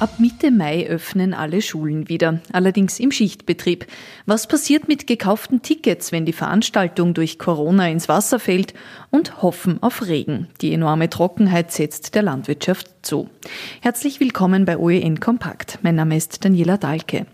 Ab Mitte Mai öffnen alle Schulen wieder, allerdings im Schichtbetrieb. Was passiert mit gekauften Tickets, wenn die Veranstaltung durch Corona ins Wasser fällt? Und hoffen auf Regen. Die enorme Trockenheit setzt der Landwirtschaft zu. Herzlich willkommen bei OEN Kompakt. Mein Name ist Daniela Dahlke.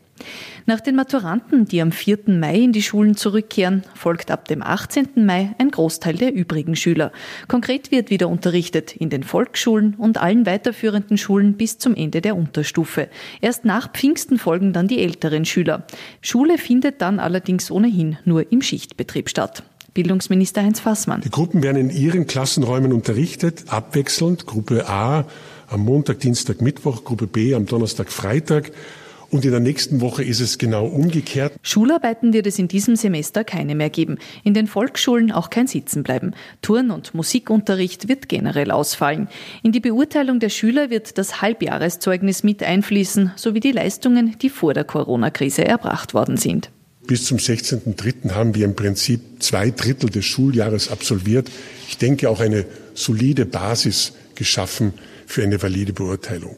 Nach den Maturanten, die am 4. Mai in die Schulen zurückkehren, folgt ab dem 18. Mai ein Großteil der übrigen Schüler. Konkret wird wieder unterrichtet in den Volksschulen und allen weiterführenden Schulen bis zum Ende der Unterstufe. Erst nach Pfingsten folgen dann die älteren Schüler. Schule findet dann allerdings ohnehin nur im Schichtbetrieb statt. Bildungsminister Heinz Fassmann. Die Gruppen werden in ihren Klassenräumen unterrichtet, abwechselnd. Gruppe A am Montag, Dienstag, Mittwoch, Gruppe B am Donnerstag, Freitag. Und in der nächsten Woche ist es genau umgekehrt. Schularbeiten wird es in diesem Semester keine mehr geben. In den Volksschulen auch kein Sitzenbleiben. Turn- und Musikunterricht wird generell ausfallen. In die Beurteilung der Schüler wird das Halbjahreszeugnis mit einfließen, sowie die Leistungen, die vor der Corona-Krise erbracht worden sind. Bis zum 16.03. haben wir im Prinzip zwei Drittel des Schuljahres absolviert. Ich denke auch eine solide Basis geschaffen für eine valide Beurteilung.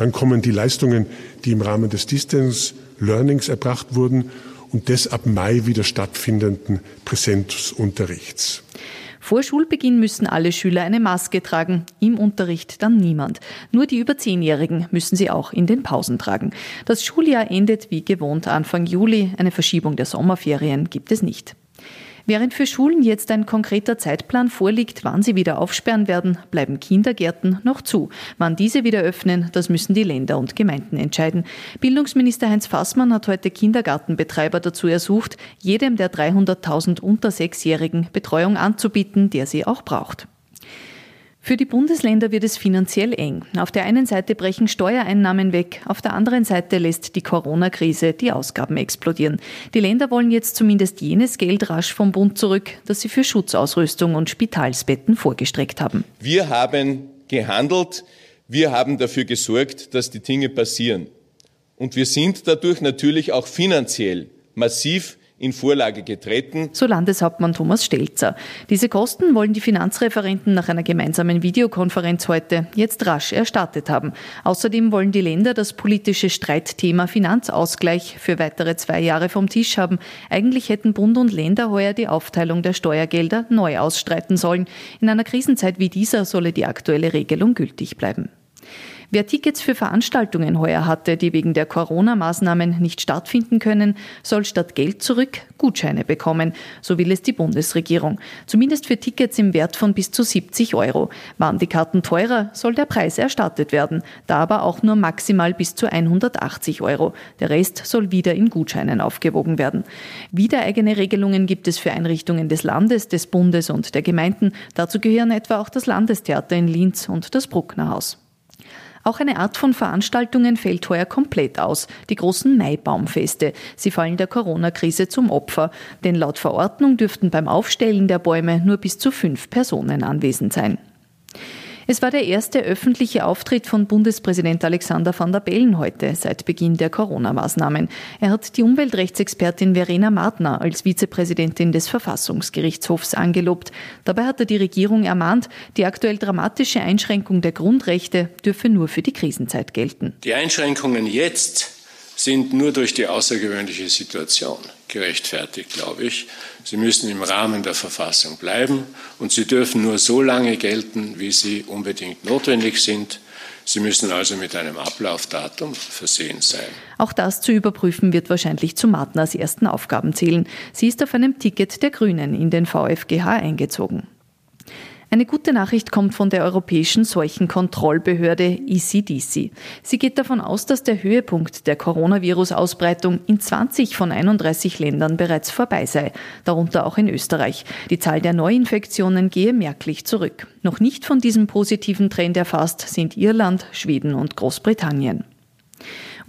Dann kommen die Leistungen, die im Rahmen des Distance Learnings erbracht wurden und des ab Mai wieder stattfindenden Präsenzunterrichts. Vor Schulbeginn müssen alle Schüler eine Maske tragen, im Unterricht dann niemand. Nur die über Zehnjährigen müssen sie auch in den Pausen tragen. Das Schuljahr endet wie gewohnt Anfang Juli. Eine Verschiebung der Sommerferien gibt es nicht. Während für Schulen jetzt ein konkreter Zeitplan vorliegt, wann sie wieder aufsperren werden, bleiben Kindergärten noch zu. Wann diese wieder öffnen, das müssen die Länder und Gemeinden entscheiden. Bildungsminister Heinz Fassmann hat heute Kindergartenbetreiber dazu ersucht, jedem der 300.000 unter Sechsjährigen Betreuung anzubieten, der sie auch braucht. Für die Bundesländer wird es finanziell eng. Auf der einen Seite brechen Steuereinnahmen weg, auf der anderen Seite lässt die Corona-Krise die Ausgaben explodieren. Die Länder wollen jetzt zumindest jenes Geld rasch vom Bund zurück, das sie für Schutzausrüstung und Spitalsbetten vorgestreckt haben. Wir haben gehandelt, wir haben dafür gesorgt, dass die Dinge passieren. Und wir sind dadurch natürlich auch finanziell massiv in Vorlage getreten. So Landeshauptmann Thomas Stelzer. Diese Kosten wollen die Finanzreferenten nach einer gemeinsamen Videokonferenz heute jetzt rasch erstattet haben. Außerdem wollen die Länder das politische Streitthema Finanzausgleich für weitere zwei Jahre vom Tisch haben. Eigentlich hätten Bund und Länder heuer die Aufteilung der Steuergelder neu ausstreiten sollen. In einer Krisenzeit wie dieser solle die aktuelle Regelung gültig bleiben. Wer Tickets für Veranstaltungen heuer hatte, die wegen der Corona-Maßnahmen nicht stattfinden können, soll statt Geld zurück Gutscheine bekommen. So will es die Bundesregierung. Zumindest für Tickets im Wert von bis zu 70 Euro. Waren die Karten teurer, soll der Preis erstattet werden. Da aber auch nur maximal bis zu 180 Euro. Der Rest soll wieder in Gutscheinen aufgewogen werden. Wieder eigene Regelungen gibt es für Einrichtungen des Landes, des Bundes und der Gemeinden. Dazu gehören etwa auch das Landestheater in Linz und das Brucknerhaus. Auch eine Art von Veranstaltungen fällt heuer komplett aus, die großen Maibaumfeste. Sie fallen der Corona-Krise zum Opfer, denn laut Verordnung dürften beim Aufstellen der Bäume nur bis zu fünf Personen anwesend sein. Es war der erste öffentliche Auftritt von Bundespräsident Alexander van der Bellen heute seit Beginn der Corona-Maßnahmen. Er hat die Umweltrechtsexpertin Verena Martner als Vizepräsidentin des Verfassungsgerichtshofs angelobt. Dabei hat er die Regierung ermahnt, die aktuell dramatische Einschränkung der Grundrechte dürfe nur für die Krisenzeit gelten. Die Einschränkungen jetzt sind nur durch die außergewöhnliche Situation gerechtfertigt, glaube ich. Sie müssen im Rahmen der Verfassung bleiben und sie dürfen nur so lange gelten, wie sie unbedingt notwendig sind. Sie müssen also mit einem Ablaufdatum versehen sein. Auch das zu überprüfen wird wahrscheinlich zu Martners ersten Aufgaben zählen. Sie ist auf einem Ticket der Grünen in den VfGH eingezogen. Eine gute Nachricht kommt von der Europäischen Seuchenkontrollbehörde ECDC. Sie geht davon aus, dass der Höhepunkt der Coronavirus-Ausbreitung in 20 von 31 Ländern bereits vorbei sei, darunter auch in Österreich. Die Zahl der Neuinfektionen gehe merklich zurück. Noch nicht von diesem positiven Trend erfasst sind Irland, Schweden und Großbritannien.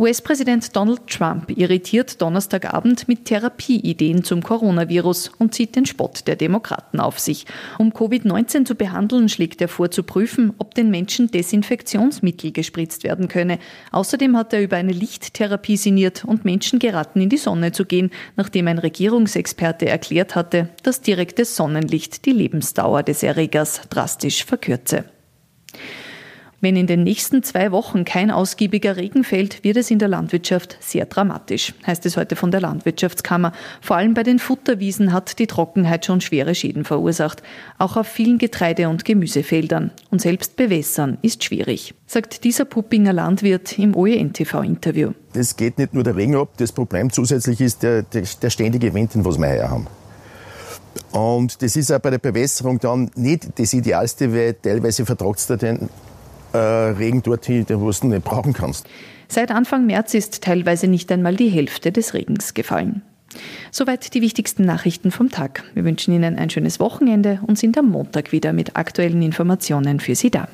US-Präsident Donald Trump irritiert Donnerstagabend mit Therapieideen zum Coronavirus und zieht den Spott der Demokraten auf sich. Um Covid-19 zu behandeln, schlägt er vor zu prüfen, ob den Menschen Desinfektionsmittel gespritzt werden könne. Außerdem hat er über eine Lichttherapie sinniert und Menschen geraten, in die Sonne zu gehen, nachdem ein Regierungsexperte erklärt hatte, dass direktes Sonnenlicht die Lebensdauer des Erregers drastisch verkürze. Wenn in den nächsten zwei Wochen kein ausgiebiger Regen fällt, wird es in der Landwirtschaft sehr dramatisch, heißt es heute von der Landwirtschaftskammer. Vor allem bei den Futterwiesen hat die Trockenheit schon schwere Schäden verursacht. Auch auf vielen Getreide- und Gemüsefeldern. Und selbst bewässern ist schwierig, sagt dieser Puppinger Landwirt im OEN-TV-Interview. Es geht nicht nur der Regen ab, das Problem zusätzlich ist der, der, der ständige Wind, den wir heuer haben. Und das ist auch bei der Bewässerung dann nicht das Idealste, weil teilweise vertragt es den äh, Regen dorthin, den du nicht brauchen kannst. Seit Anfang März ist teilweise nicht einmal die Hälfte des Regens gefallen. Soweit die wichtigsten Nachrichten vom Tag. Wir wünschen Ihnen ein schönes Wochenende und sind am Montag wieder mit aktuellen Informationen für Sie da.